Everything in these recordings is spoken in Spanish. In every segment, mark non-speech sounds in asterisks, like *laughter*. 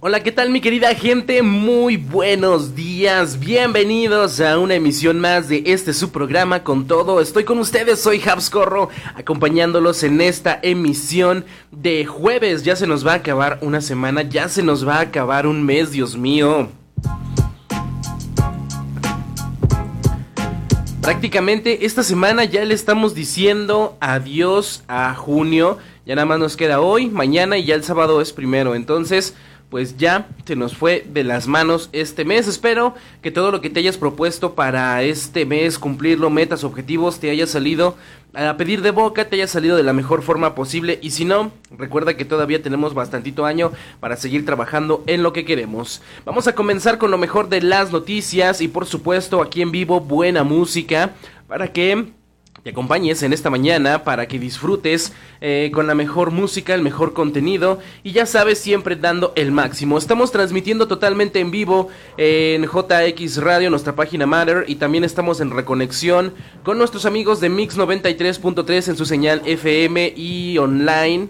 Hola, ¿qué tal mi querida gente? Muy buenos días, bienvenidos a una emisión más de este su programa con todo. Estoy con ustedes, soy Habscorro, acompañándolos en esta emisión de jueves. Ya se nos va a acabar una semana, ya se nos va a acabar un mes, Dios mío. Prácticamente esta semana ya le estamos diciendo adiós a junio. Ya nada más nos queda hoy, mañana y ya el sábado es primero. Entonces, pues ya se nos fue de las manos este mes. Espero que todo lo que te hayas propuesto para este mes, cumplirlo, metas, objetivos, te haya salido a pedir de boca, te haya salido de la mejor forma posible. Y si no, recuerda que todavía tenemos bastantito año para seguir trabajando en lo que queremos. Vamos a comenzar con lo mejor de las noticias y por supuesto aquí en vivo buena música para que te acompañes en esta mañana para que disfrutes eh, con la mejor música, el mejor contenido y ya sabes, siempre dando el máximo. Estamos transmitiendo totalmente en vivo en JX Radio, nuestra página Matter, y también estamos en reconexión con nuestros amigos de Mix 93.3 en su señal FM y online.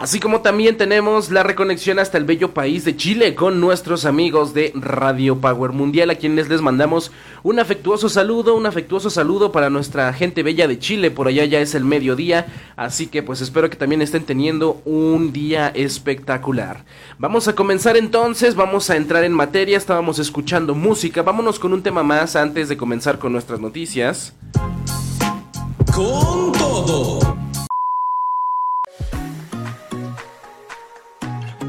Así como también tenemos la reconexión hasta el bello país de Chile con nuestros amigos de Radio Power Mundial, a quienes les mandamos un afectuoso saludo, un afectuoso saludo para nuestra gente bella de Chile, por allá ya es el mediodía, así que pues espero que también estén teniendo un día espectacular. Vamos a comenzar entonces, vamos a entrar en materia, estábamos escuchando música, vámonos con un tema más antes de comenzar con nuestras noticias. Con todo.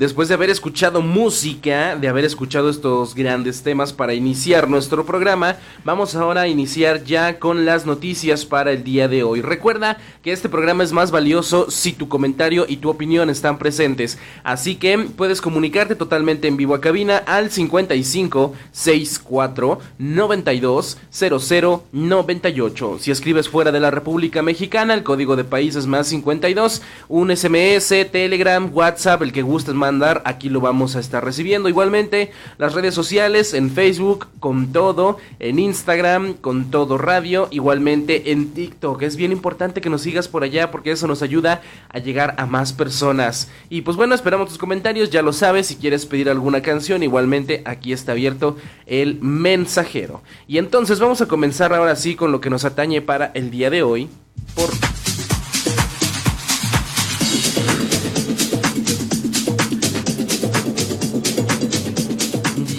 Después de haber escuchado música, de haber escuchado estos grandes temas para iniciar nuestro programa, vamos ahora a iniciar ya con las noticias para el día de hoy. Recuerda que este programa es más valioso si tu comentario y tu opinión están presentes, así que puedes comunicarte totalmente en vivo a cabina al 55 64 92 00 98. Si escribes fuera de la República Mexicana, el código de país es más 52, un SMS, Telegram, WhatsApp, el que gustes más aquí lo vamos a estar recibiendo. Igualmente, las redes sociales en Facebook con todo, en Instagram con todo radio, igualmente en TikTok. Es bien importante que nos sigas por allá porque eso nos ayuda a llegar a más personas. Y pues bueno, esperamos tus comentarios, ya lo sabes, si quieres pedir alguna canción, igualmente aquí está abierto el mensajero. Y entonces vamos a comenzar ahora sí con lo que nos atañe para el día de hoy. Por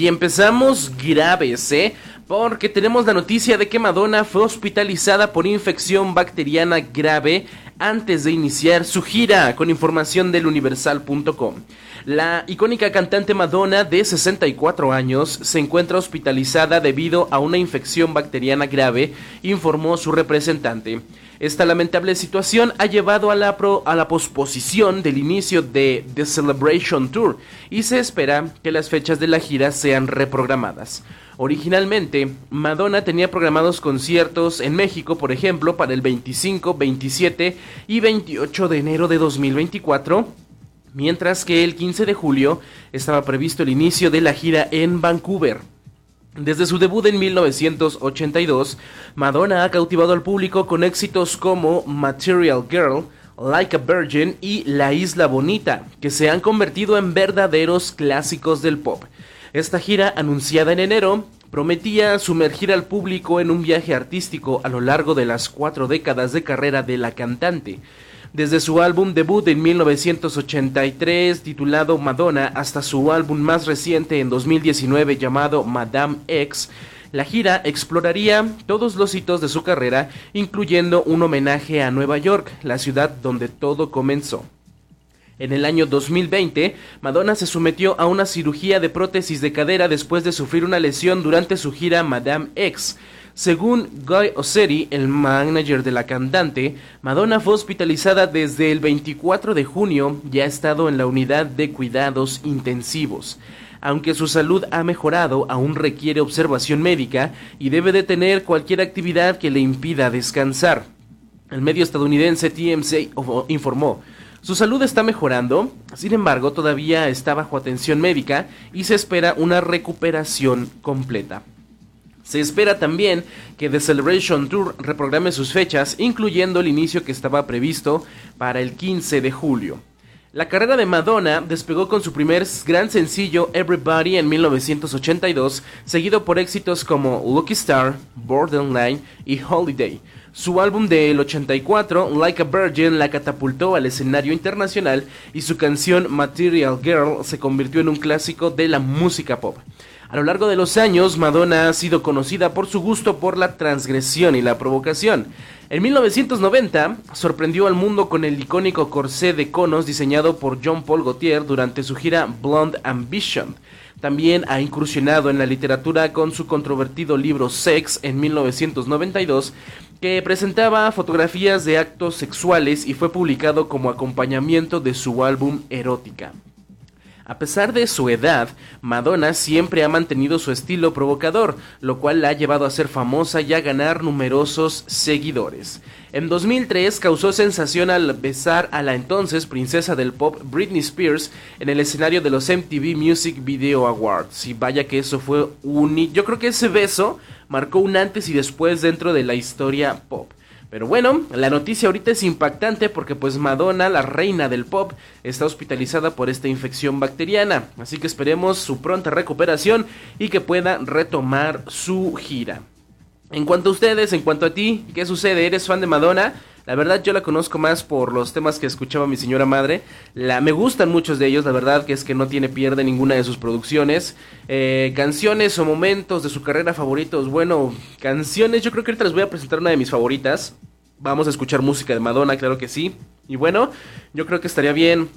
Y empezamos graves, ¿eh? Porque tenemos la noticia de que Madonna fue hospitalizada por infección bacteriana grave antes de iniciar su gira, con información del universal.com. La icónica cantante Madonna, de 64 años, se encuentra hospitalizada debido a una infección bacteriana grave, informó su representante. Esta lamentable situación ha llevado a la, a la posposición del inicio de The Celebration Tour y se espera que las fechas de la gira sean reprogramadas. Originalmente, Madonna tenía programados conciertos en México, por ejemplo, para el 25, 27 y 28 de enero de 2024, mientras que el 15 de julio estaba previsto el inicio de la gira en Vancouver. Desde su debut en 1982, Madonna ha cautivado al público con éxitos como Material Girl, Like a Virgin y La Isla Bonita, que se han convertido en verdaderos clásicos del pop. Esta gira, anunciada en enero, prometía sumergir al público en un viaje artístico a lo largo de las cuatro décadas de carrera de la cantante. Desde su álbum debut en 1983 titulado Madonna hasta su álbum más reciente en 2019 llamado Madame X, la gira exploraría todos los hitos de su carrera, incluyendo un homenaje a Nueva York, la ciudad donde todo comenzó. En el año 2020, Madonna se sometió a una cirugía de prótesis de cadera después de sufrir una lesión durante su gira Madame X. Según Guy Osseri, el manager de la cantante, Madonna fue hospitalizada desde el 24 de junio y ha estado en la unidad de cuidados intensivos. Aunque su salud ha mejorado, aún requiere observación médica y debe detener cualquier actividad que le impida descansar. El medio estadounidense TMC informó, su salud está mejorando, sin embargo todavía está bajo atención médica y se espera una recuperación completa. Se espera también que The Celebration Tour reprograme sus fechas, incluyendo el inicio que estaba previsto para el 15 de julio. La carrera de Madonna despegó con su primer gran sencillo Everybody en 1982, seguido por éxitos como Lucky Star, Borderline y Holiday. Su álbum del 84, Like a Virgin, la catapultó al escenario internacional y su canción Material Girl se convirtió en un clásico de la música pop. A lo largo de los años, Madonna ha sido conocida por su gusto por la transgresión y la provocación. En 1990, sorprendió al mundo con el icónico corsé de conos diseñado por John Paul Gaultier durante su gira Blonde Ambition. También ha incursionado en la literatura con su controvertido libro Sex en 1992 que presentaba fotografías de actos sexuales y fue publicado como acompañamiento de su álbum Erótica. A pesar de su edad, Madonna siempre ha mantenido su estilo provocador, lo cual la ha llevado a ser famosa y a ganar numerosos seguidores. En 2003 causó sensación al besar a la entonces princesa del pop Britney Spears en el escenario de los MTV Music Video Awards. Y vaya que eso fue un... Yo creo que ese beso marcó un antes y después dentro de la historia pop. Pero bueno, la noticia ahorita es impactante porque pues Madonna, la reina del pop, está hospitalizada por esta infección bacteriana. Así que esperemos su pronta recuperación y que pueda retomar su gira. En cuanto a ustedes, en cuanto a ti, ¿qué sucede? ¿Eres fan de Madonna? La verdad yo la conozco más por los temas que escuchaba mi señora madre. La, me gustan muchos de ellos, la verdad que es que no tiene pierde ninguna de sus producciones. Eh, canciones o momentos de su carrera favoritos. Bueno, canciones, yo creo que ahorita les voy a presentar una de mis favoritas. Vamos a escuchar música de Madonna, claro que sí. Y bueno, yo creo que estaría bien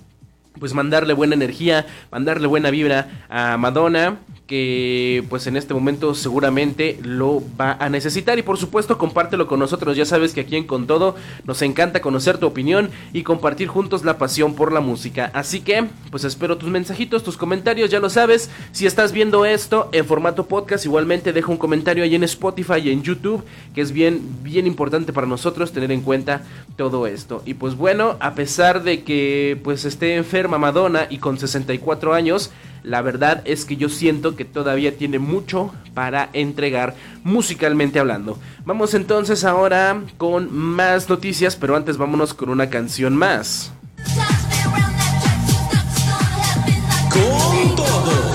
pues mandarle buena energía, mandarle buena vibra a Madonna que pues en este momento seguramente lo va a necesitar. Y por supuesto compártelo con nosotros, ya sabes que aquí en Con Todo nos encanta conocer tu opinión y compartir juntos la pasión por la música, así que pues espero tus mensajitos, tus comentarios, ya lo sabes, si estás viendo esto en formato podcast igualmente deja un comentario ahí en Spotify y en YouTube, que es bien bien importante para nosotros tener en cuenta todo esto. Y pues bueno, a pesar de que pues esté enferma Madonna y con 64 años, la verdad es que yo siento que todavía tiene mucho para entregar musicalmente hablando. Vamos entonces ahora con más noticias, pero antes vámonos con una canción más. Con todo.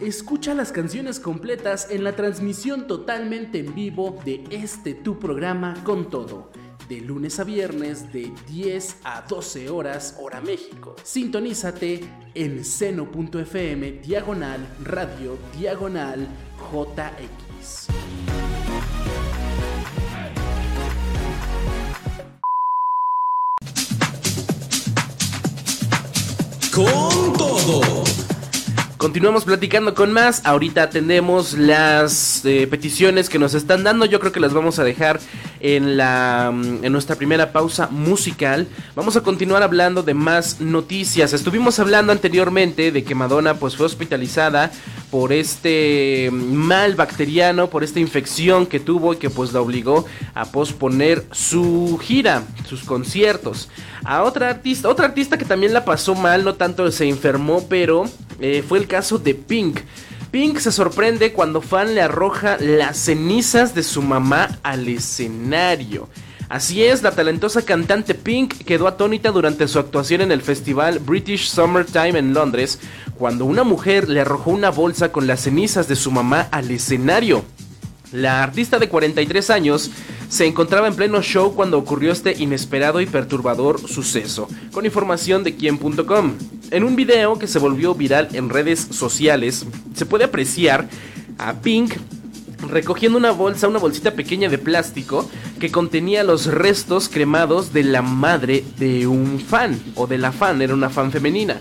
Escucha las canciones completas en la transmisión totalmente en vivo de este tu programa con todo de lunes a viernes de 10 a 12 horas hora México. Sintonízate en seno.fm diagonal radio diagonal JX. Con todo. Continuamos platicando con más. Ahorita atendemos las eh, peticiones que nos están dando. Yo creo que las vamos a dejar en, la, mm, en nuestra primera pausa musical. Vamos a continuar hablando de más noticias. Estuvimos hablando anteriormente de que Madonna pues fue hospitalizada por este mal bacteriano, por esta infección que tuvo y que pues la obligó a posponer su gira, sus conciertos. A otra artista, otra artista que también la pasó mal, no tanto se enfermó, pero eh, fue el caso de Pink. Pink se sorprende cuando fan le arroja las cenizas de su mamá al escenario. Así es, la talentosa cantante Pink quedó atónita durante su actuación en el festival British Summertime en Londres, cuando una mujer le arrojó una bolsa con las cenizas de su mamá al escenario. La artista de 43 años se encontraba en pleno show cuando ocurrió este inesperado y perturbador suceso, con información de quien.com. En un video que se volvió viral en redes sociales, se puede apreciar a Pink recogiendo una bolsa, una bolsita pequeña de plástico que contenía los restos cremados de la madre de un fan, o de la fan, era una fan femenina.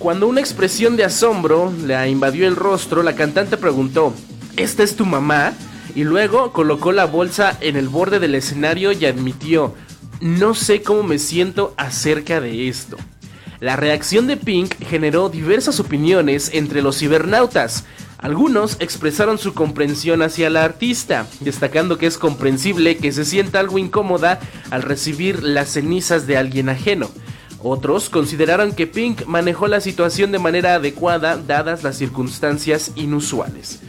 Cuando una expresión de asombro la invadió el rostro, la cantante preguntó, ¿esta es tu mamá? Y luego colocó la bolsa en el borde del escenario y admitió, no sé cómo me siento acerca de esto. La reacción de Pink generó diversas opiniones entre los cibernautas. Algunos expresaron su comprensión hacia la artista, destacando que es comprensible que se sienta algo incómoda al recibir las cenizas de alguien ajeno. Otros consideraron que Pink manejó la situación de manera adecuada dadas las circunstancias inusuales.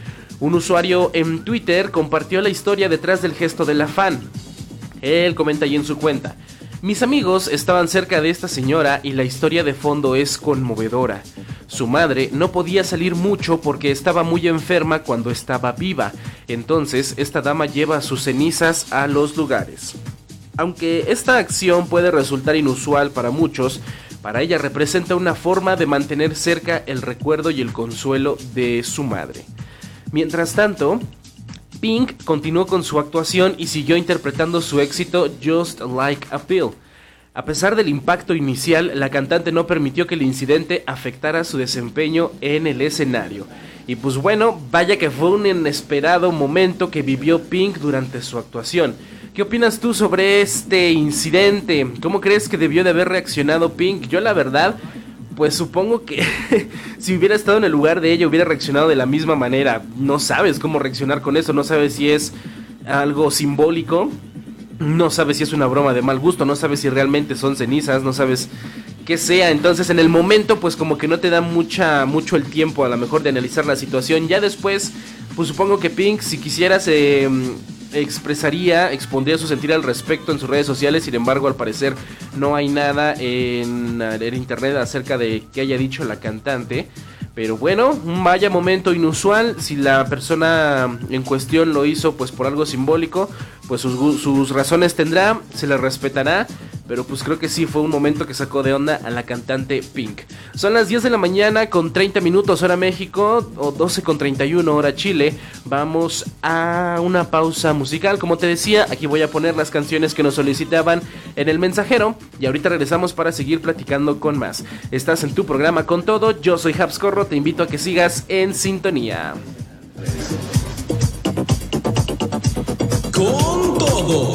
Un usuario en Twitter compartió la historia detrás del gesto de la fan. Él comenta allí en su cuenta. Mis amigos estaban cerca de esta señora y la historia de fondo es conmovedora. Su madre no podía salir mucho porque estaba muy enferma cuando estaba viva, entonces esta dama lleva sus cenizas a los lugares. Aunque esta acción puede resultar inusual para muchos, para ella representa una forma de mantener cerca el recuerdo y el consuelo de su madre. Mientras tanto, Pink continuó con su actuación y siguió interpretando su éxito Just Like a Pill. A pesar del impacto inicial, la cantante no permitió que el incidente afectara su desempeño en el escenario. Y pues bueno, vaya que fue un inesperado momento que vivió Pink durante su actuación. ¿Qué opinas tú sobre este incidente? ¿Cómo crees que debió de haber reaccionado Pink? Yo la verdad pues supongo que *laughs* si hubiera estado en el lugar de ella hubiera reaccionado de la misma manera. No sabes cómo reaccionar con eso, no sabes si es algo simbólico, no sabes si es una broma de mal gusto, no sabes si realmente son cenizas, no sabes qué sea. Entonces en el momento pues como que no te da mucha mucho el tiempo a lo mejor de analizar la situación. Ya después pues supongo que Pink si quisieras eh, expresaría, expondría su sentir al respecto en sus redes sociales, sin embargo al parecer no hay nada en, el internet acerca de que haya dicho la cantante. Pero bueno, vaya momento inusual. Si la persona en cuestión lo hizo pues por algo simbólico, pues sus, sus razones tendrá, se le respetará. Pero pues creo que sí fue un momento que sacó de onda a la cantante Pink. Son las 10 de la mañana con 30 minutos hora México o 12 con 31 hora Chile. Vamos a una pausa musical. Como te decía, aquí voy a poner las canciones que nos solicitaban en el mensajero. Y ahorita regresamos para seguir platicando con más. Estás en tu programa con todo. Yo soy Habscorro. Te invito a que sigas en sintonía. Con todo.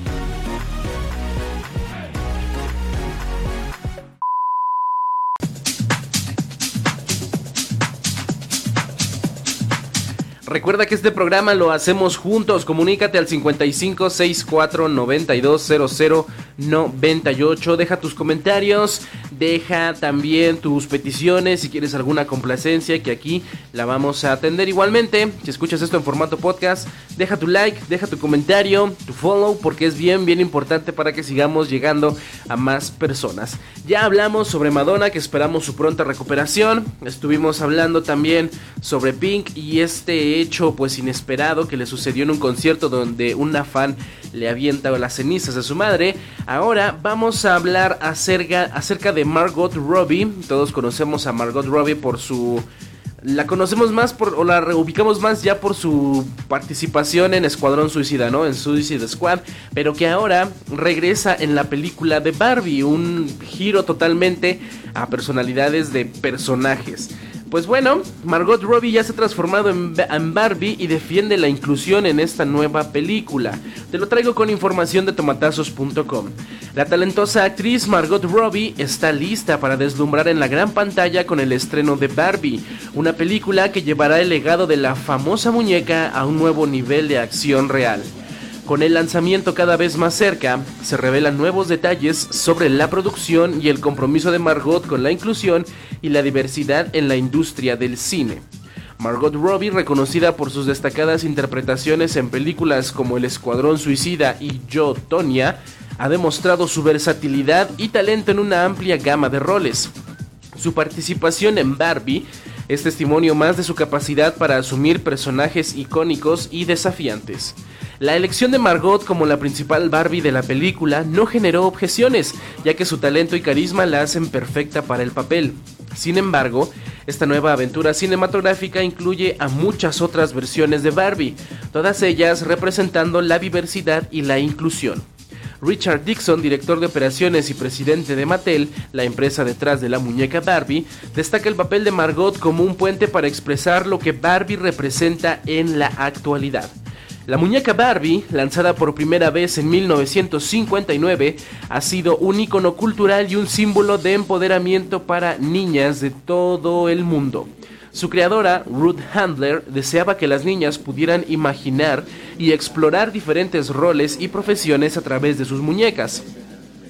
Recuerda que este programa lo hacemos juntos. Comunícate al 55 64 92 00 98. Deja tus comentarios, deja también tus peticiones si quieres alguna complacencia que aquí la vamos a atender igualmente. Si escuchas esto en formato podcast, deja tu like, deja tu comentario, tu follow porque es bien bien importante para que sigamos llegando a más personas. Ya hablamos sobre Madonna que esperamos su pronta recuperación. Estuvimos hablando también sobre Pink y este hecho pues inesperado que le sucedió en un concierto donde una fan le avienta las cenizas de su madre. Ahora vamos a hablar acerca, de Margot Robbie. Todos conocemos a Margot Robbie por su la conocemos más por, o la reubicamos más ya por su participación en Escuadrón Suicida, ¿no? En Suicide Squad, pero que ahora regresa en la película de Barbie, un giro totalmente a personalidades de personajes. Pues bueno, Margot Robbie ya se ha transformado en, Barbie y defiende la inclusión en esta nueva película. Te lo traigo con información de tomatazos.com. La talentosa actriz Margot Robbie está lista para deslumbrar en la gran pantalla con el estreno de Barbie, una película que llevará el legado de la famosa muñeca a un nuevo nivel de acción real. Con el lanzamiento cada vez más cerca, se revelan nuevos detalles sobre la producción y el compromiso de Margot con la inclusión y la diversidad en la industria del cine. Margot Robbie, reconocida por sus destacadas interpretaciones en películas como El Escuadrón Suicida y Yo, Tonya, ha demostrado su versatilidad y talento en una amplia gama de roles. Su participación en Barbie es testimonio más de su capacidad para asumir personajes icónicos y desafiantes. La elección de Margot como la principal Barbie de la película no generó objeciones, ya que su talento y carisma la hacen perfecta para el papel. Sin embargo, esta nueva aventura cinematográfica incluye a muchas otras versiones de Barbie, todas ellas representando la diversidad y la inclusión. Richard Dixon, director de operaciones y presidente de Mattel, la empresa detrás de la muñeca Barbie, destaca el papel de Margot como un puente para expresar lo que Barbie representa en la actualidad. La muñeca Barbie, lanzada por primera vez en 1959, ha sido un icono cultural y un símbolo de empoderamiento para niñas de todo el mundo. Su creadora, Ruth Handler, deseaba que las niñas pudieran imaginar y explorar diferentes roles y profesiones a través de sus muñecas.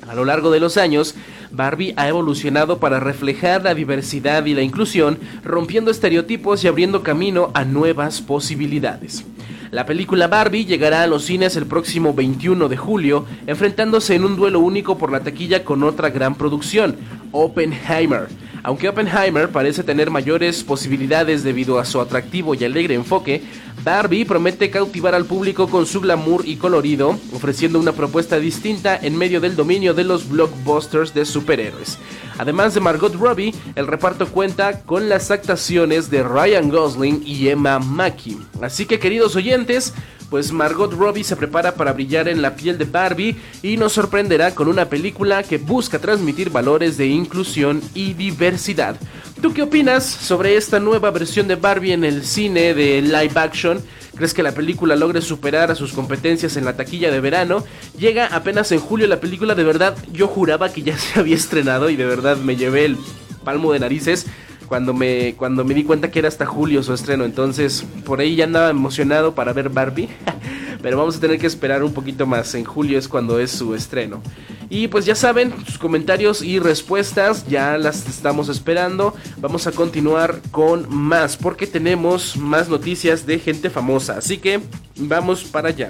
A lo largo de los años, Barbie ha evolucionado para reflejar la diversidad y la inclusión, rompiendo estereotipos y abriendo camino a nuevas posibilidades. La película Barbie llegará a los cines el próximo 21 de julio, enfrentándose en un duelo único por la taquilla con otra gran producción, Oppenheimer. Aunque Oppenheimer parece tener mayores posibilidades debido a su atractivo y alegre enfoque, Barbie promete cautivar al público con su glamour y colorido, ofreciendo una propuesta distinta en medio del dominio de los blockbusters de superhéroes. Además de Margot Robbie, el reparto cuenta con las actuaciones de Ryan Gosling y Emma Mackey. Así que queridos oyentes, pues Margot Robbie se prepara para brillar en la piel de Barbie y nos sorprenderá con una película que busca transmitir valores de inclusión y diversidad. ¿Tú qué opinas sobre esta nueva versión de Barbie en el cine de live action? ¿Crees que la película logre superar a sus competencias en la taquilla de verano? Llega apenas en julio la película, de verdad yo juraba que ya se había estrenado y de verdad me llevé el palmo de narices cuando me, cuando me di cuenta que era hasta julio su estreno. Entonces, por ahí ya andaba emocionado para ver Barbie. *laughs* Pero vamos a tener que esperar un poquito más. En julio es cuando es su estreno. Y pues ya saben, sus comentarios y respuestas ya las estamos esperando. Vamos a continuar con más porque tenemos más noticias de gente famosa. Así que vamos para allá.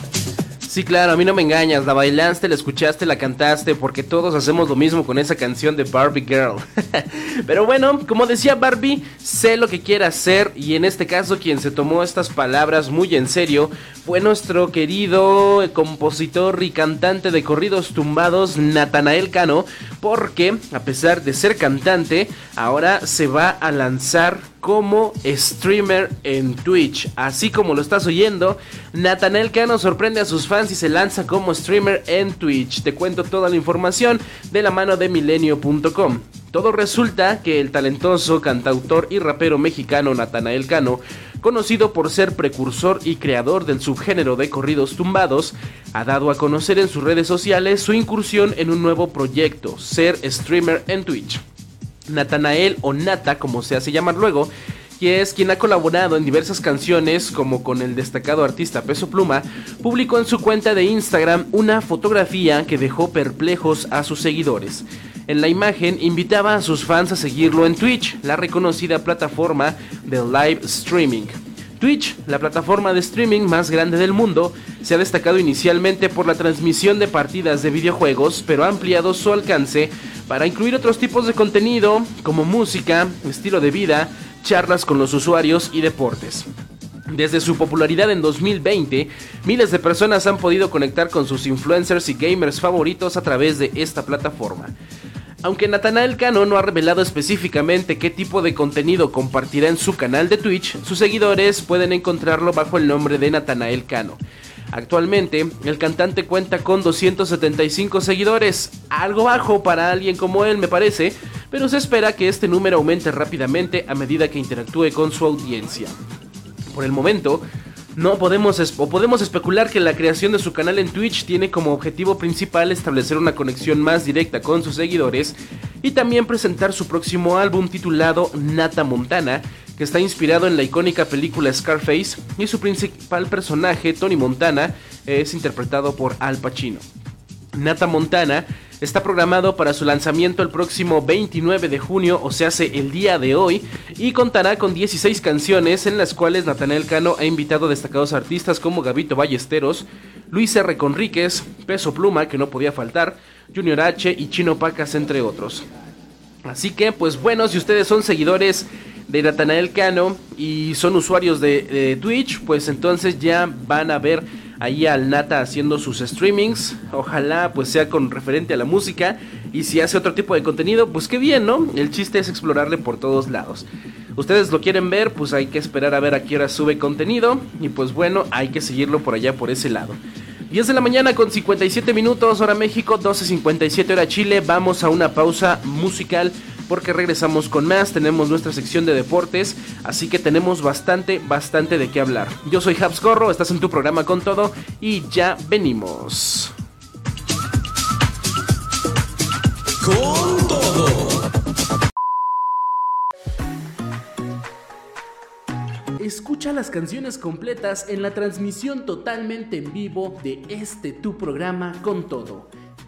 Sí, claro, a mí no me engañas, la bailaste, la escuchaste, la cantaste, porque todos hacemos lo mismo con esa canción de Barbie Girl. *laughs* Pero bueno, como decía Barbie, sé lo que quiere hacer y en este caso quien se tomó estas palabras muy en serio fue nuestro querido compositor y cantante de corridos tumbados, Natanael Cano, porque a pesar de ser cantante, ahora se va a lanzar como streamer en Twitch. Así como lo estás oyendo, Nathanael Cano sorprende a sus fans y se lanza como streamer en Twitch. Te cuento toda la información de la mano de milenio.com. Todo resulta que el talentoso cantautor y rapero mexicano Natanael Cano, conocido por ser precursor y creador del subgénero de corridos tumbados, ha dado a conocer en sus redes sociales su incursión en un nuevo proyecto, ser streamer en Twitch. Natanael o Nata, como se hace llamar luego, que es quien ha colaborado en diversas canciones, como con el destacado artista Peso Pluma, publicó en su cuenta de Instagram una fotografía que dejó perplejos a sus seguidores. En la imagen invitaba a sus fans a seguirlo en Twitch, la reconocida plataforma de live streaming. Twitch, la plataforma de streaming más grande del mundo, se ha destacado inicialmente por la transmisión de partidas de videojuegos, pero ha ampliado su alcance para incluir otros tipos de contenido como música, estilo de vida, charlas con los usuarios y deportes. Desde su popularidad en 2020, miles de personas han podido conectar con sus influencers y gamers favoritos a través de esta plataforma. Aunque Natanael Cano no ha revelado específicamente qué tipo de contenido compartirá en su canal de Twitch, sus seguidores pueden encontrarlo bajo el nombre de Natanael Cano. Actualmente, el cantante cuenta con 275 seguidores, algo bajo para alguien como él me parece, pero se espera que este número aumente rápidamente a medida que interactúe con su audiencia. Por el momento, no podemos o podemos especular que la creación de su canal en Twitch tiene como objetivo principal establecer una conexión más directa con sus seguidores y también presentar su próximo álbum titulado Nata Montana, que está inspirado en la icónica película Scarface y su principal personaje, Tony Montana, es interpretado por Al Pacino. Nata Montana está programado para su lanzamiento el próximo 29 de junio, o se hace el día de hoy, y contará con 16 canciones en las cuales Natanael Cano ha invitado a destacados artistas como Gabito Ballesteros, Luis R. Conríquez, Peso Pluma, que no podía faltar, Junior H y Chino Pacas, entre otros. Así que, pues bueno, si ustedes son seguidores de Natanael Cano y son usuarios de Twitch, pues entonces ya van a ver ahí al Nata haciendo sus streamings. Ojalá pues sea con referente a la música. Y si hace otro tipo de contenido, pues qué bien, ¿no? El chiste es explorarle por todos lados. Ustedes lo quieren ver, pues hay que esperar a ver a qué hora sube contenido. Y pues bueno, hay que seguirlo por allá, por ese lado. 10 de la mañana con 57 minutos, hora México, 12.57 hora Chile. Vamos a una pausa musical porque regresamos con más, tenemos nuestra sección de deportes, así que tenemos bastante, bastante de qué hablar. Yo soy Habs Corro, estás en tu programa con todo y ya venimos. Con todo. Escucha las canciones completas en la transmisión totalmente en vivo de este tu programa con todo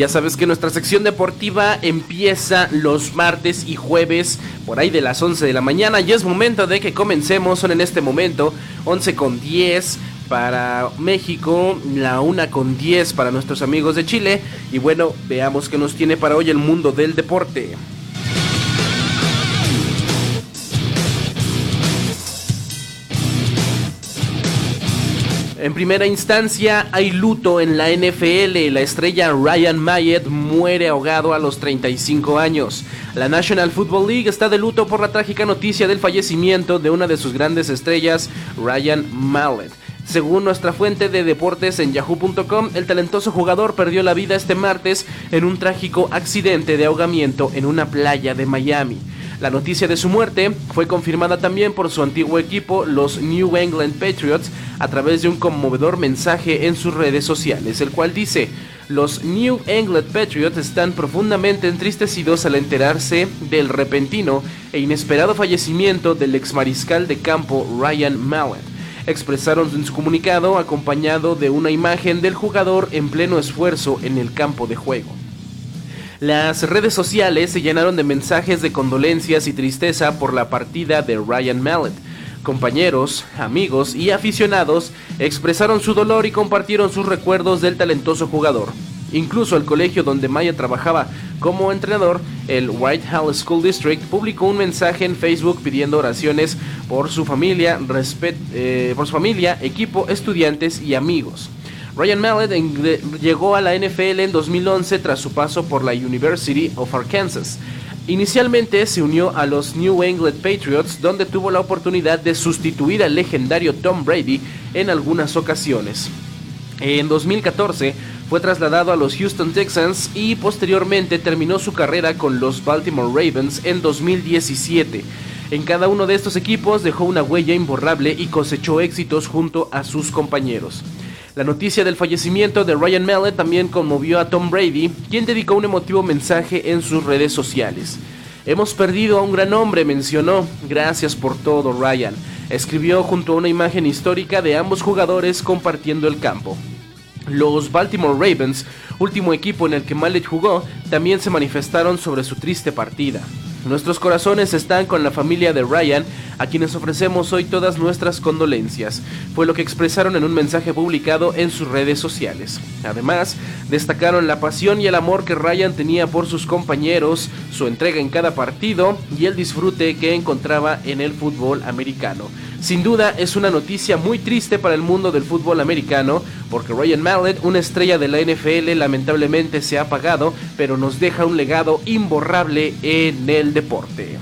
Ya sabes que nuestra sección deportiva empieza los martes y jueves por ahí de las 11 de la mañana y es momento de que comencemos. Son en este momento 11 con 10 para México, la 1 con 10 para nuestros amigos de Chile y bueno, veamos qué nos tiene para hoy el mundo del deporte. En primera instancia hay luto en la NFL. La estrella Ryan Mayet muere ahogado a los 35 años. La National Football League está de luto por la trágica noticia del fallecimiento de una de sus grandes estrellas, Ryan Mallet. Según nuestra fuente de deportes en yahoo.com, el talentoso jugador perdió la vida este martes en un trágico accidente de ahogamiento en una playa de Miami. La noticia de su muerte fue confirmada también por su antiguo equipo, los New England Patriots, a través de un conmovedor mensaje en sus redes sociales, el cual dice, los New England Patriots están profundamente entristecidos al enterarse del repentino e inesperado fallecimiento del ex mariscal de campo Ryan Mallett. Expresaron en su comunicado acompañado de una imagen del jugador en pleno esfuerzo en el campo de juego. Las redes sociales se llenaron de mensajes de condolencias y tristeza por la partida de Ryan Mallet. Compañeros, amigos y aficionados expresaron su dolor y compartieron sus recuerdos del talentoso jugador. Incluso el colegio donde Maya trabajaba como entrenador, el Whitehall School District, publicó un mensaje en Facebook pidiendo oraciones por su familia, eh, por su familia, equipo, estudiantes y amigos. Ryan Mallet llegó a la NFL en 2011 tras su paso por la University of Arkansas. Inicialmente se unió a los New England Patriots, donde tuvo la oportunidad de sustituir al legendario Tom Brady en algunas ocasiones. En 2014 fue trasladado a los Houston Texans y posteriormente terminó su carrera con los Baltimore Ravens en 2017. En cada uno de estos equipos dejó una huella imborrable y cosechó éxitos junto a sus compañeros. La noticia del fallecimiento de Ryan Mallet también conmovió a Tom Brady, quien dedicó un emotivo mensaje en sus redes sociales. Hemos perdido a un gran hombre, mencionó. Gracias por todo, Ryan. Escribió junto a una imagen histórica de ambos jugadores compartiendo el campo. Los Baltimore Ravens, último equipo en el que Mallet jugó, también se manifestaron sobre su triste partida. Nuestros corazones están con la familia de Ryan, a quienes ofrecemos hoy todas nuestras condolencias, fue lo que expresaron en un mensaje publicado en sus redes sociales. Además, destacaron la pasión y el amor que Ryan tenía por sus compañeros, su entrega en cada partido y el disfrute que encontraba en el fútbol americano. Sin duda es una noticia muy triste para el mundo del fútbol americano, porque Ryan Mallett, una estrella de la NFL, lamentablemente se ha apagado, pero nos deja un legado imborrable en el deporte.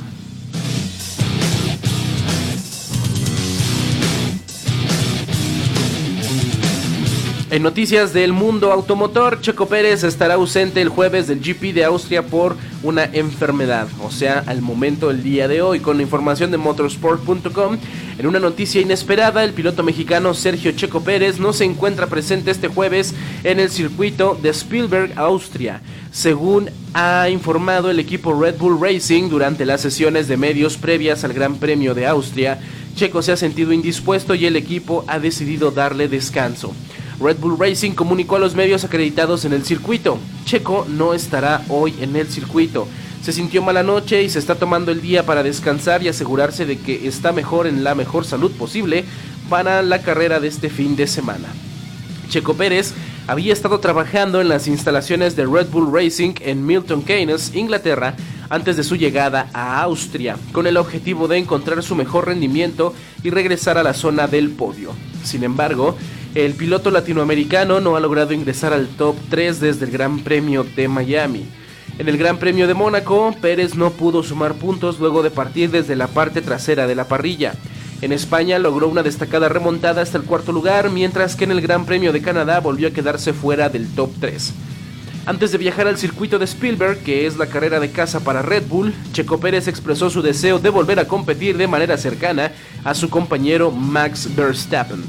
En noticias del mundo automotor, Checo Pérez estará ausente el jueves del GP de Austria por una enfermedad, o sea, al momento del día de hoy. Con la información de motorsport.com, en una noticia inesperada, el piloto mexicano Sergio Checo Pérez no se encuentra presente este jueves en el circuito de Spielberg, Austria. Según ha informado el equipo Red Bull Racing durante las sesiones de medios previas al Gran Premio de Austria, Checo se ha sentido indispuesto y el equipo ha decidido darle descanso. Red Bull Racing comunicó a los medios acreditados en el circuito. Checo no estará hoy en el circuito. Se sintió mala noche y se está tomando el día para descansar y asegurarse de que está mejor en la mejor salud posible para la carrera de este fin de semana. Checo Pérez había estado trabajando en las instalaciones de Red Bull Racing en Milton Keynes, Inglaterra, antes de su llegada a Austria, con el objetivo de encontrar su mejor rendimiento y regresar a la zona del podio. Sin embargo, el piloto latinoamericano no ha logrado ingresar al top 3 desde el Gran Premio de Miami. En el Gran Premio de Mónaco, Pérez no pudo sumar puntos luego de partir desde la parte trasera de la parrilla. En España logró una destacada remontada hasta el cuarto lugar, mientras que en el Gran Premio de Canadá volvió a quedarse fuera del top 3. Antes de viajar al circuito de Spielberg, que es la carrera de casa para Red Bull, Checo Pérez expresó su deseo de volver a competir de manera cercana a su compañero Max Verstappen.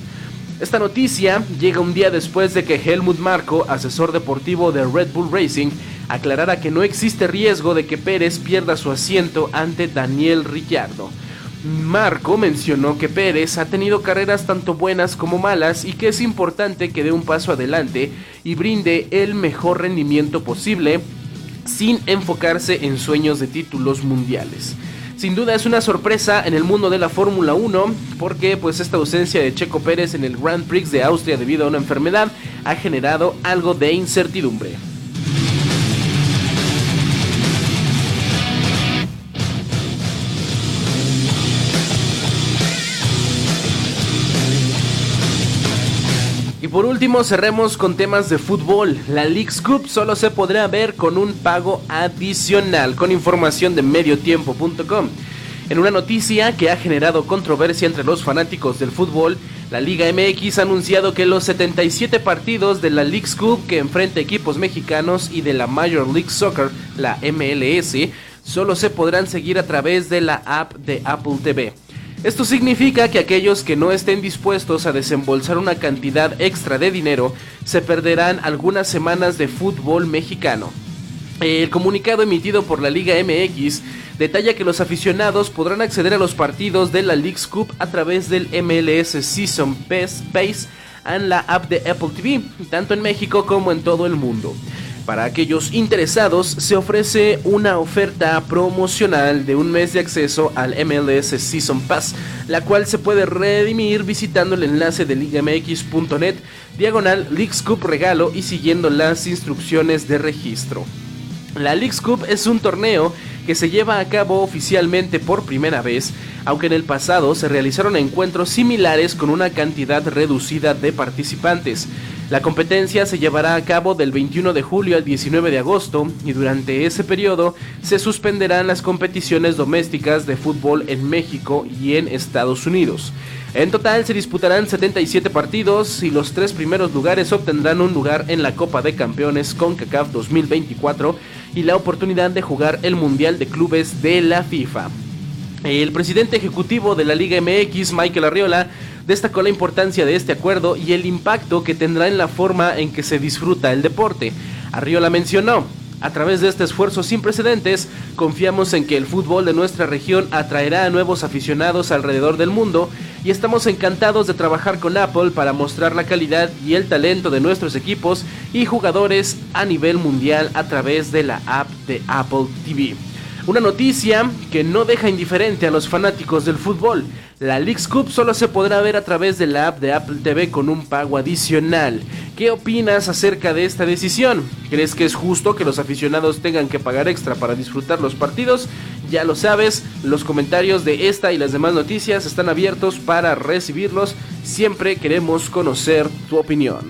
Esta noticia llega un día después de que Helmut Marko, asesor deportivo de Red Bull Racing, aclarara que no existe riesgo de que Pérez pierda su asiento ante Daniel Ricciardo. Marco mencionó que Pérez ha tenido carreras tanto buenas como malas y que es importante que dé un paso adelante y brinde el mejor rendimiento posible sin enfocarse en sueños de títulos mundiales. Sin duda es una sorpresa en el mundo de la Fórmula 1 porque pues esta ausencia de Checo Pérez en el Grand Prix de Austria debido a una enfermedad ha generado algo de incertidumbre. Por último cerremos con temas de fútbol. La League's Cup solo se podrá ver con un pago adicional, con información de mediotiempo.com. En una noticia que ha generado controversia entre los fanáticos del fútbol, la Liga MX ha anunciado que los 77 partidos de la League's Cup que enfrenta equipos mexicanos y de la Major League Soccer, la MLS, solo se podrán seguir a través de la app de Apple TV. Esto significa que aquellos que no estén dispuestos a desembolsar una cantidad extra de dinero se perderán algunas semanas de fútbol mexicano. El comunicado emitido por la Liga MX detalla que los aficionados podrán acceder a los partidos de la League's Cup a través del MLS Season Pass en la app de Apple TV, tanto en México como en todo el mundo. Para aquellos interesados se ofrece una oferta promocional de un mes de acceso al MLS Season Pass, la cual se puede redimir visitando el enlace de ligamx.net, diagonal Leagues regalo y siguiendo las instrucciones de registro. La Leagues Cup es un torneo que se lleva a cabo oficialmente por primera vez, aunque en el pasado se realizaron encuentros similares con una cantidad reducida de participantes. La competencia se llevará a cabo del 21 de julio al 19 de agosto y durante ese periodo se suspenderán las competiciones domésticas de fútbol en México y en Estados Unidos. En total se disputarán 77 partidos y los tres primeros lugares obtendrán un lugar en la Copa de Campeones CONCACAF 2024 y la oportunidad de jugar el Mundial de Clubes de la FIFA. El presidente ejecutivo de la Liga MX, Michael Arriola, destacó la importancia de este acuerdo y el impacto que tendrá en la forma en que se disfruta el deporte. Arriola mencionó, a través de este esfuerzo sin precedentes, confiamos en que el fútbol de nuestra región atraerá a nuevos aficionados alrededor del mundo y estamos encantados de trabajar con Apple para mostrar la calidad y el talento de nuestros equipos y jugadores a nivel mundial a través de la app de Apple TV. Una noticia que no deja indiferente a los fanáticos del fútbol. La Leagues Cup solo se podrá ver a través de la app de Apple TV con un pago adicional. ¿Qué opinas acerca de esta decisión? ¿Crees que es justo que los aficionados tengan que pagar extra para disfrutar los partidos? Ya lo sabes, los comentarios de esta y las demás noticias están abiertos para recibirlos. Siempre queremos conocer tu opinión.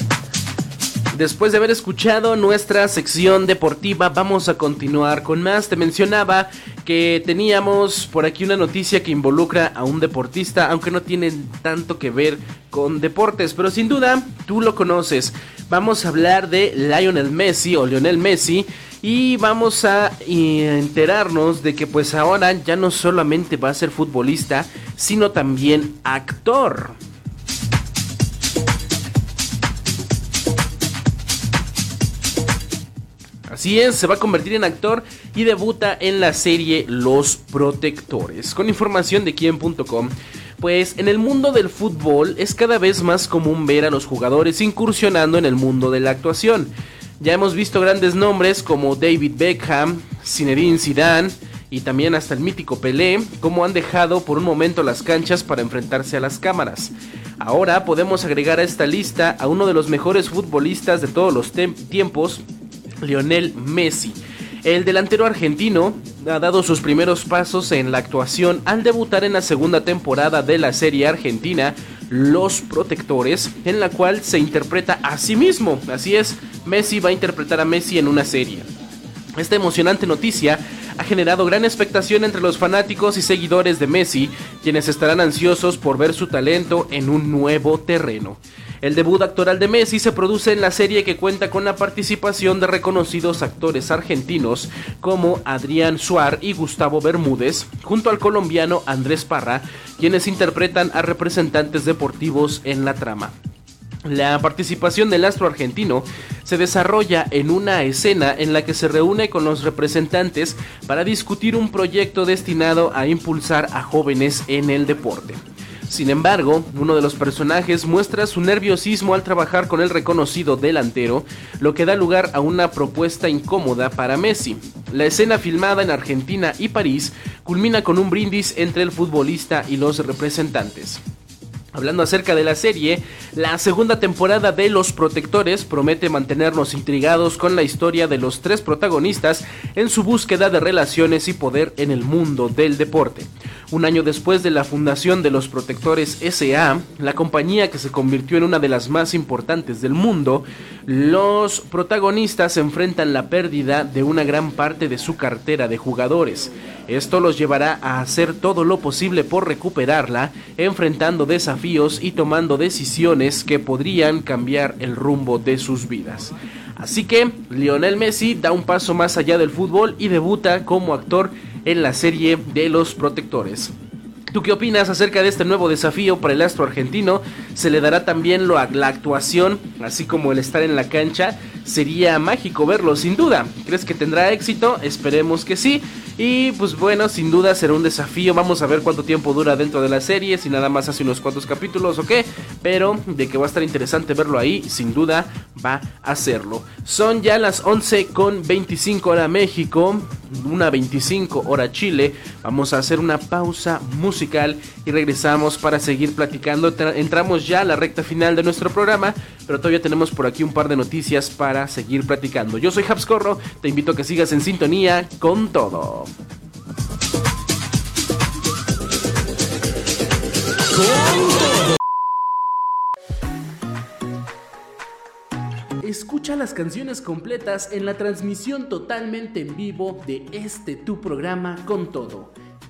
Después de haber escuchado nuestra sección deportiva, vamos a continuar con más. Te mencionaba que teníamos por aquí una noticia que involucra a un deportista, aunque no tiene tanto que ver con deportes, pero sin duda tú lo conoces. Vamos a hablar de Lionel Messi o Lionel Messi y vamos a enterarnos de que pues ahora ya no solamente va a ser futbolista, sino también actor. Así es, se va a convertir en actor y debuta en la serie Los Protectores. Con información de quien.com. Pues en el mundo del fútbol es cada vez más común ver a los jugadores incursionando en el mundo de la actuación. Ya hemos visto grandes nombres como David Beckham, Zinedine Zidane y también hasta el mítico Pelé, como han dejado por un momento las canchas para enfrentarse a las cámaras. Ahora podemos agregar a esta lista a uno de los mejores futbolistas de todos los tiempos, Lionel Messi. El delantero argentino ha dado sus primeros pasos en la actuación al debutar en la segunda temporada de la serie argentina Los Protectores, en la cual se interpreta a sí mismo. Así es, Messi va a interpretar a Messi en una serie. Esta emocionante noticia ha generado gran expectación entre los fanáticos y seguidores de Messi, quienes estarán ansiosos por ver su talento en un nuevo terreno. El debut actoral de Messi se produce en la serie que cuenta con la participación de reconocidos actores argentinos como Adrián Suar y Gustavo Bermúdez, junto al colombiano Andrés Parra, quienes interpretan a representantes deportivos en la trama. La participación del astro argentino se desarrolla en una escena en la que se reúne con los representantes para discutir un proyecto destinado a impulsar a jóvenes en el deporte. Sin embargo, uno de los personajes muestra su nerviosismo al trabajar con el reconocido delantero, lo que da lugar a una propuesta incómoda para Messi. La escena filmada en Argentina y París culmina con un brindis entre el futbolista y los representantes. Hablando acerca de la serie, la segunda temporada de Los Protectores promete mantenernos intrigados con la historia de los tres protagonistas en su búsqueda de relaciones y poder en el mundo del deporte. Un año después de la fundación de los Protectores SA, la compañía que se convirtió en una de las más importantes del mundo, los protagonistas enfrentan la pérdida de una gran parte de su cartera de jugadores. Esto los llevará a hacer todo lo posible por recuperarla, enfrentando desafíos y tomando decisiones que podrían cambiar el rumbo de sus vidas. Así que Lionel Messi da un paso más allá del fútbol y debuta como actor en la serie de los protectores. ¿Tú qué opinas acerca de este nuevo desafío para el astro argentino? ¿Se le dará también lo, la actuación, así como el estar en la cancha? Sería mágico verlo, sin duda. ¿Crees que tendrá éxito? Esperemos que sí. Y pues bueno, sin duda será un desafío. Vamos a ver cuánto tiempo dura dentro de la serie, si nada más hace unos cuantos capítulos o qué. pero de que va a estar interesante verlo ahí, sin duda va a hacerlo. Son ya las 11 con 25 hora México, una 25 hora Chile. Vamos a hacer una pausa musical y regresamos para seguir platicando. Entramos ya a la recta final de nuestro programa, pero todavía tenemos por aquí un par de noticias para seguir platicando. Yo soy Habscorro, te invito a que sigas en sintonía con todo. Escucha las canciones completas en la transmisión totalmente en vivo de este tu programa con todo.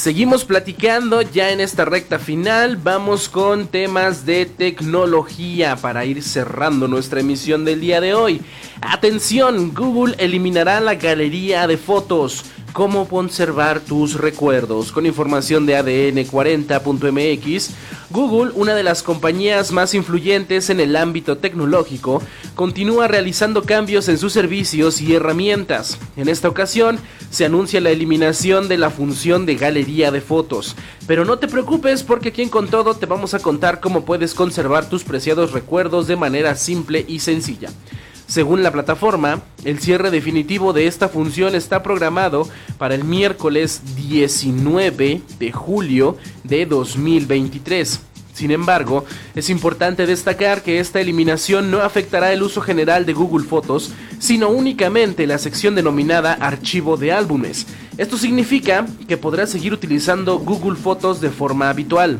Seguimos platicando ya en esta recta final. Vamos con temas de tecnología para ir cerrando nuestra emisión del día de hoy. Atención, Google eliminará la galería de fotos cómo conservar tus recuerdos. Con información de ADN40.mx, Google, una de las compañías más influyentes en el ámbito tecnológico, continúa realizando cambios en sus servicios y herramientas. En esta ocasión, se anuncia la eliminación de la función de galería de fotos. Pero no te preocupes porque aquí en Con Todo te vamos a contar cómo puedes conservar tus preciados recuerdos de manera simple y sencilla. Según la plataforma, el cierre definitivo de esta función está programado para el miércoles 19 de julio de 2023. Sin embargo, es importante destacar que esta eliminación no afectará el uso general de Google Fotos, sino únicamente la sección denominada Archivo de álbumes. Esto significa que podrás seguir utilizando Google Fotos de forma habitual.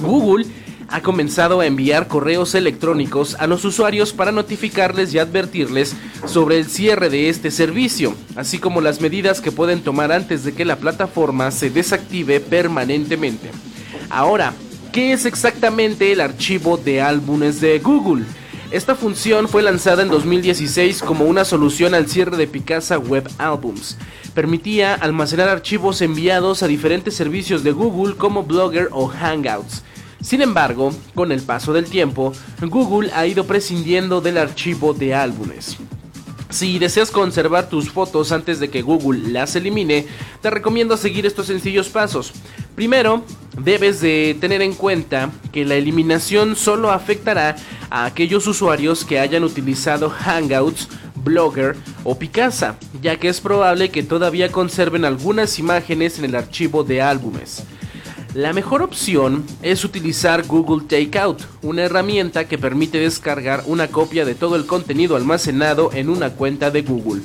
Google ha comenzado a enviar correos electrónicos a los usuarios para notificarles y advertirles sobre el cierre de este servicio, así como las medidas que pueden tomar antes de que la plataforma se desactive permanentemente. Ahora, ¿qué es exactamente el archivo de álbumes de Google? Esta función fue lanzada en 2016 como una solución al cierre de Picasa Web Albums. Permitía almacenar archivos enviados a diferentes servicios de Google como Blogger o Hangouts sin embargo, con el paso del tiempo, Google ha ido prescindiendo del archivo de álbumes. Si deseas conservar tus fotos antes de que Google las elimine, te recomiendo seguir estos sencillos pasos. Primero, debes de tener en cuenta que la eliminación solo afectará a aquellos usuarios que hayan utilizado Hangouts, Blogger o Picasa, ya que es probable que todavía conserven algunas imágenes en el archivo de álbumes. La mejor opción es utilizar Google Takeout, una herramienta que permite descargar una copia de todo el contenido almacenado en una cuenta de Google.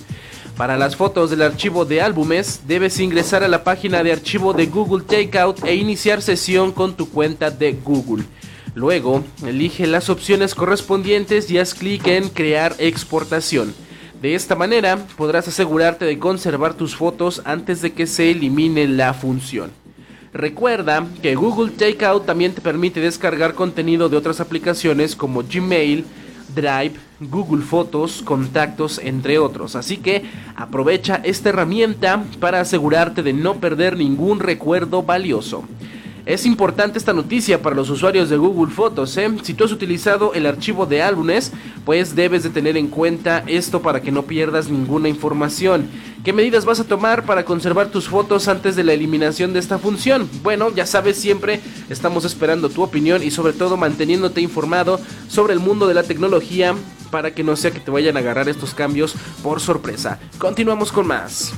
Para las fotos del archivo de álbumes, debes ingresar a la página de archivo de Google Takeout e iniciar sesión con tu cuenta de Google. Luego, elige las opciones correspondientes y haz clic en Crear exportación. De esta manera, podrás asegurarte de conservar tus fotos antes de que se elimine la función. Recuerda que Google Takeout también te permite descargar contenido de otras aplicaciones como Gmail, Drive, Google Fotos, Contactos, entre otros. Así que aprovecha esta herramienta para asegurarte de no perder ningún recuerdo valioso. Es importante esta noticia para los usuarios de Google Fotos. ¿eh? Si tú has utilizado el archivo de álbumes, pues debes de tener en cuenta esto para que no pierdas ninguna información. ¿Qué medidas vas a tomar para conservar tus fotos antes de la eliminación de esta función? Bueno, ya sabes, siempre estamos esperando tu opinión y sobre todo manteniéndote informado sobre el mundo de la tecnología para que no sea que te vayan a agarrar estos cambios por sorpresa. Continuamos con más.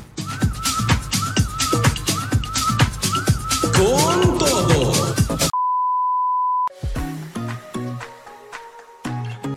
Con todo.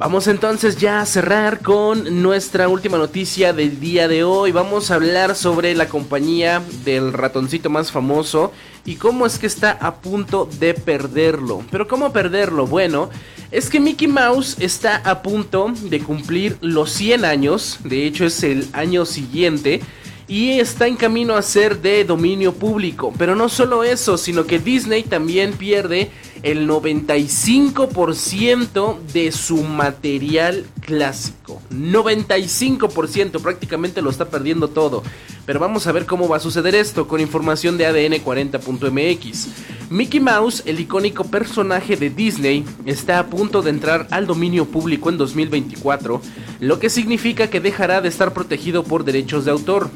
Vamos entonces ya a cerrar con nuestra última noticia del día de hoy. Vamos a hablar sobre la compañía del ratoncito más famoso y cómo es que está a punto de perderlo. Pero ¿cómo perderlo? Bueno, es que Mickey Mouse está a punto de cumplir los 100 años, de hecho es el año siguiente y está en camino a ser de dominio público. Pero no solo eso, sino que Disney también pierde el 95% de su material clásico. 95%, prácticamente lo está perdiendo todo. Pero vamos a ver cómo va a suceder esto con información de ADN 40.mx. Mickey Mouse, el icónico personaje de Disney, está a punto de entrar al dominio público en 2024, lo que significa que dejará de estar protegido por derechos de autor.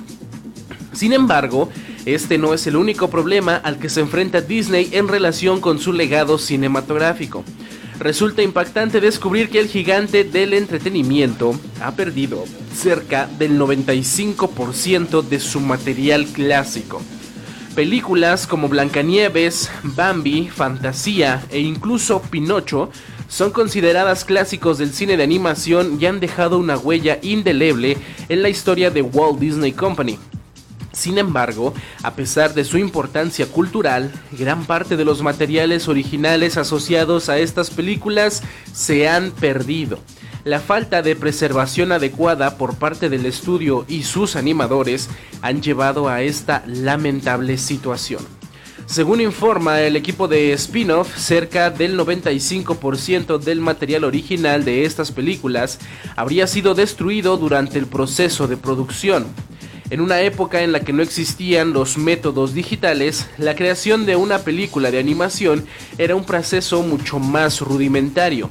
Sin embargo, este no es el único problema al que se enfrenta Disney en relación con su legado cinematográfico. Resulta impactante descubrir que el gigante del entretenimiento ha perdido cerca del 95% de su material clásico. Películas como Blancanieves, Bambi, Fantasía e incluso Pinocho son consideradas clásicos del cine de animación y han dejado una huella indeleble en la historia de Walt Disney Company. Sin embargo, a pesar de su importancia cultural, gran parte de los materiales originales asociados a estas películas se han perdido. La falta de preservación adecuada por parte del estudio y sus animadores han llevado a esta lamentable situación. Según informa el equipo de spin-off, cerca del 95% del material original de estas películas habría sido destruido durante el proceso de producción. En una época en la que no existían los métodos digitales, la creación de una película de animación era un proceso mucho más rudimentario.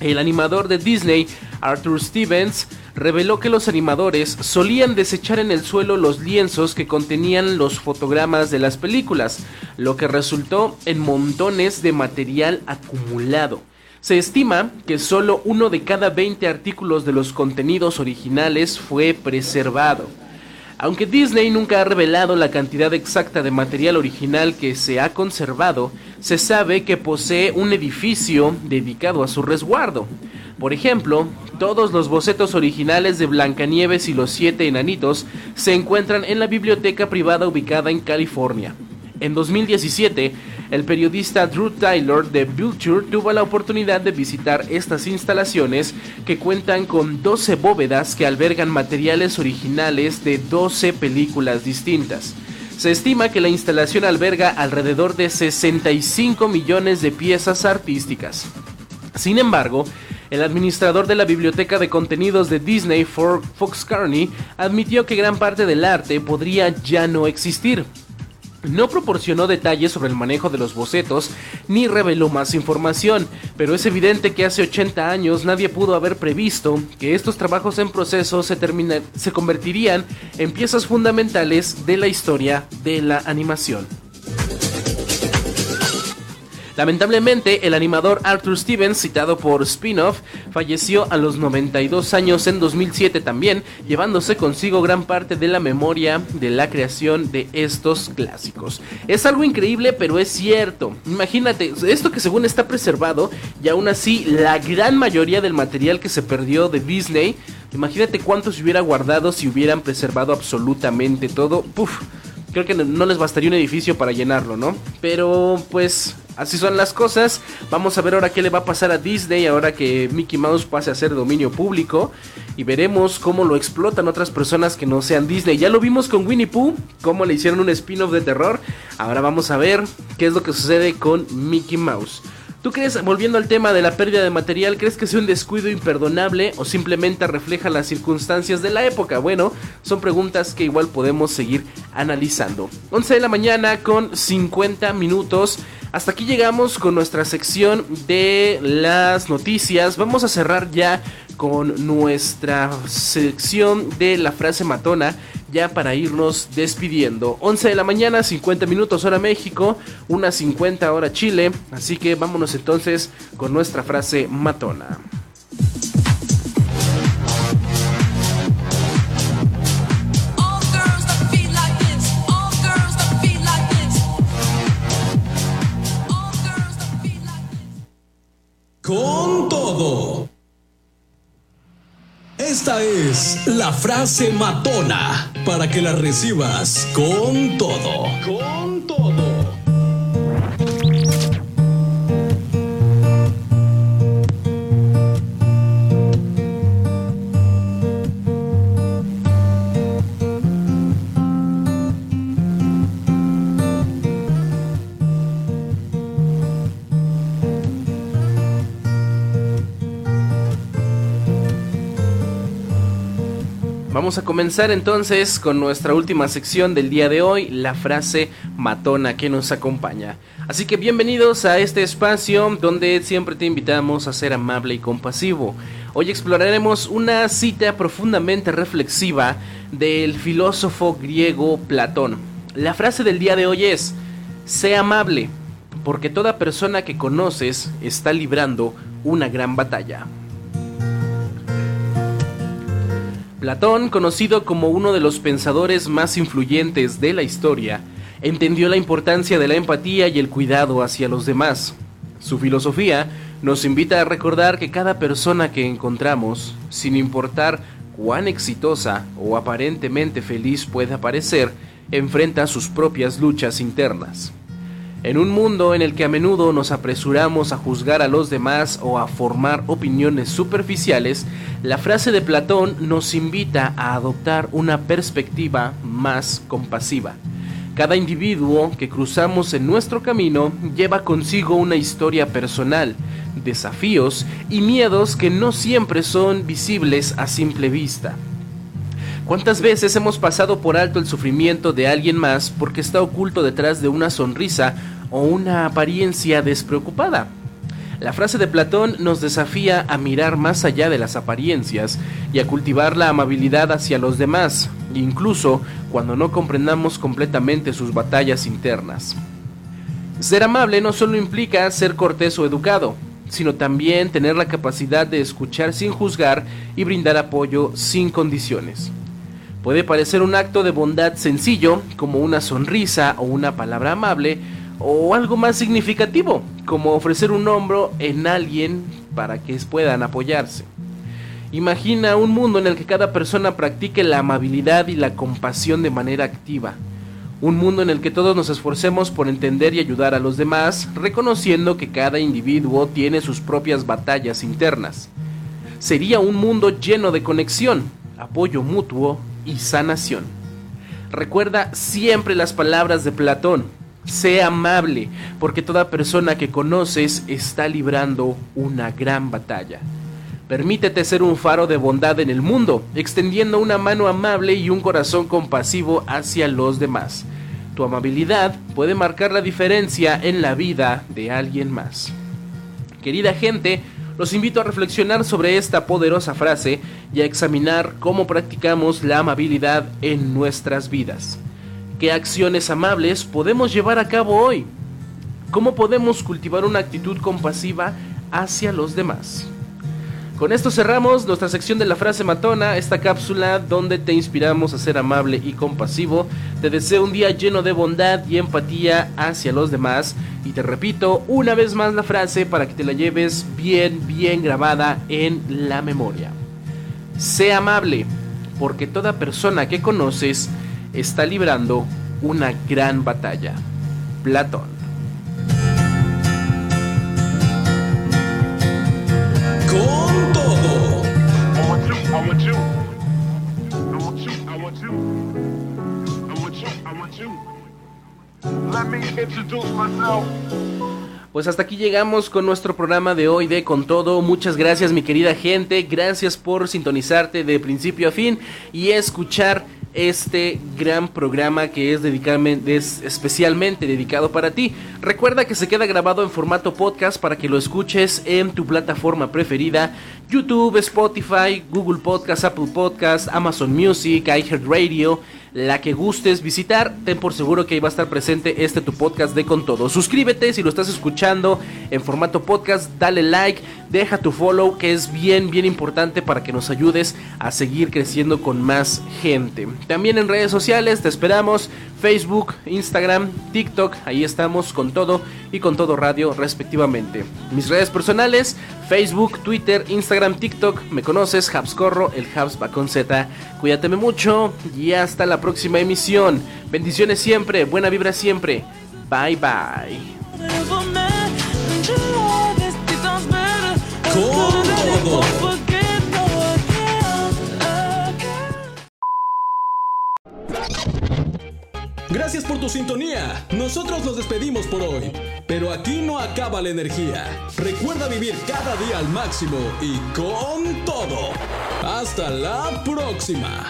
El animador de Disney, Arthur Stevens, reveló que los animadores solían desechar en el suelo los lienzos que contenían los fotogramas de las películas, lo que resultó en montones de material acumulado. Se estima que solo uno de cada 20 artículos de los contenidos originales fue preservado. Aunque Disney nunca ha revelado la cantidad exacta de material original que se ha conservado, se sabe que posee un edificio dedicado a su resguardo. Por ejemplo, todos los bocetos originales de Blancanieves y los siete enanitos se encuentran en la biblioteca privada ubicada en California. En 2017, el periodista Drew Taylor de Vulture tuvo la oportunidad de visitar estas instalaciones que cuentan con 12 bóvedas que albergan materiales originales de 12 películas distintas. Se estima que la instalación alberga alrededor de 65 millones de piezas artísticas. Sin embargo, el administrador de la biblioteca de contenidos de Disney, Fox Carney, admitió que gran parte del arte podría ya no existir, no proporcionó detalles sobre el manejo de los bocetos ni reveló más información, pero es evidente que hace 80 años nadie pudo haber previsto que estos trabajos en proceso se, se convertirían en piezas fundamentales de la historia de la animación. Lamentablemente, el animador Arthur Stevens, citado por Spinoff, falleció a los 92 años en 2007 también, llevándose consigo gran parte de la memoria de la creación de estos clásicos. Es algo increíble, pero es cierto. Imagínate, esto que según está preservado, y aún así la gran mayoría del material que se perdió de Disney, imagínate cuánto se hubiera guardado si hubieran preservado absolutamente todo. Puf, creo que no les bastaría un edificio para llenarlo, ¿no? Pero pues Así son las cosas. Vamos a ver ahora qué le va a pasar a Disney ahora que Mickey Mouse pase a ser dominio público. Y veremos cómo lo explotan otras personas que no sean Disney. Ya lo vimos con Winnie Pooh, cómo le hicieron un spin-off de terror. Ahora vamos a ver qué es lo que sucede con Mickey Mouse. ¿Tú crees, volviendo al tema de la pérdida de material, crees que sea un descuido imperdonable o simplemente refleja las circunstancias de la época? Bueno, son preguntas que igual podemos seguir analizando. 11 de la mañana con 50 minutos. Hasta aquí llegamos con nuestra sección de las noticias. Vamos a cerrar ya con nuestra sección de la frase matona ya para irnos despidiendo. 11 de la mañana, 50 minutos hora México, una 50 hora Chile, así que vámonos entonces con nuestra frase matona. Es la frase matona para que la recibas con todo. Con todo. Vamos a comenzar entonces con nuestra última sección del día de hoy, la frase matona que nos acompaña. Así que bienvenidos a este espacio donde siempre te invitamos a ser amable y compasivo. Hoy exploraremos una cita profundamente reflexiva del filósofo griego Platón. La frase del día de hoy es, sé amable, porque toda persona que conoces está librando una gran batalla. Platón, conocido como uno de los pensadores más influyentes de la historia, entendió la importancia de la empatía y el cuidado hacia los demás. Su filosofía nos invita a recordar que cada persona que encontramos, sin importar cuán exitosa o aparentemente feliz pueda parecer, enfrenta sus propias luchas internas. En un mundo en el que a menudo nos apresuramos a juzgar a los demás o a formar opiniones superficiales, la frase de Platón nos invita a adoptar una perspectiva más compasiva. Cada individuo que cruzamos en nuestro camino lleva consigo una historia personal, desafíos y miedos que no siempre son visibles a simple vista. ¿Cuántas veces hemos pasado por alto el sufrimiento de alguien más porque está oculto detrás de una sonrisa o una apariencia despreocupada. La frase de Platón nos desafía a mirar más allá de las apariencias y a cultivar la amabilidad hacia los demás, incluso cuando no comprendamos completamente sus batallas internas. Ser amable no solo implica ser cortés o educado, sino también tener la capacidad de escuchar sin juzgar y brindar apoyo sin condiciones. Puede parecer un acto de bondad sencillo, como una sonrisa o una palabra amable, o algo más significativo, como ofrecer un hombro en alguien para que puedan apoyarse. Imagina un mundo en el que cada persona practique la amabilidad y la compasión de manera activa. Un mundo en el que todos nos esforcemos por entender y ayudar a los demás, reconociendo que cada individuo tiene sus propias batallas internas. Sería un mundo lleno de conexión, apoyo mutuo y sanación. Recuerda siempre las palabras de Platón, Sé amable, porque toda persona que conoces está librando una gran batalla. Permítete ser un faro de bondad en el mundo, extendiendo una mano amable y un corazón compasivo hacia los demás. Tu amabilidad puede marcar la diferencia en la vida de alguien más. Querida gente, los invito a reflexionar sobre esta poderosa frase y a examinar cómo practicamos la amabilidad en nuestras vidas. ¿Qué acciones amables podemos llevar a cabo hoy? ¿Cómo podemos cultivar una actitud compasiva hacia los demás? Con esto cerramos nuestra sección de la frase matona, esta cápsula donde te inspiramos a ser amable y compasivo. Te deseo un día lleno de bondad y empatía hacia los demás. Y te repito una vez más la frase para que te la lleves bien, bien grabada en la memoria. Sé amable, porque toda persona que conoces está librando una gran batalla. Platón. Con todo. Pues hasta aquí llegamos con nuestro programa de hoy de Con Todo. Muchas gracias mi querida gente, gracias por sintonizarte de principio a fin y escuchar este gran programa que es, es especialmente dedicado para ti. Recuerda que se queda grabado en formato podcast para que lo escuches en tu plataforma preferida, YouTube, Spotify, Google Podcast, Apple Podcast, Amazon Music, iHeartRadio la que gustes visitar, ten por seguro que ahí va a estar presente este tu podcast de Con Todo. Suscríbete si lo estás escuchando en formato podcast, dale like, deja tu follow que es bien, bien importante para que nos ayudes a seguir creciendo con más gente. También en redes sociales te esperamos, Facebook, Instagram, TikTok, ahí estamos con todo. y con todo radio respectivamente. Mis redes personales, Facebook, Twitter, Instagram, TikTok, me conoces, Habscorro, el Habs va con Z. Cuídateme mucho y hasta la próxima emisión. Bendiciones siempre, buena vibra siempre. Bye bye. Gracias por tu sintonía. Nosotros nos despedimos por hoy. Pero aquí no acaba la energía. Recuerda vivir cada día al máximo y con todo. Hasta la próxima.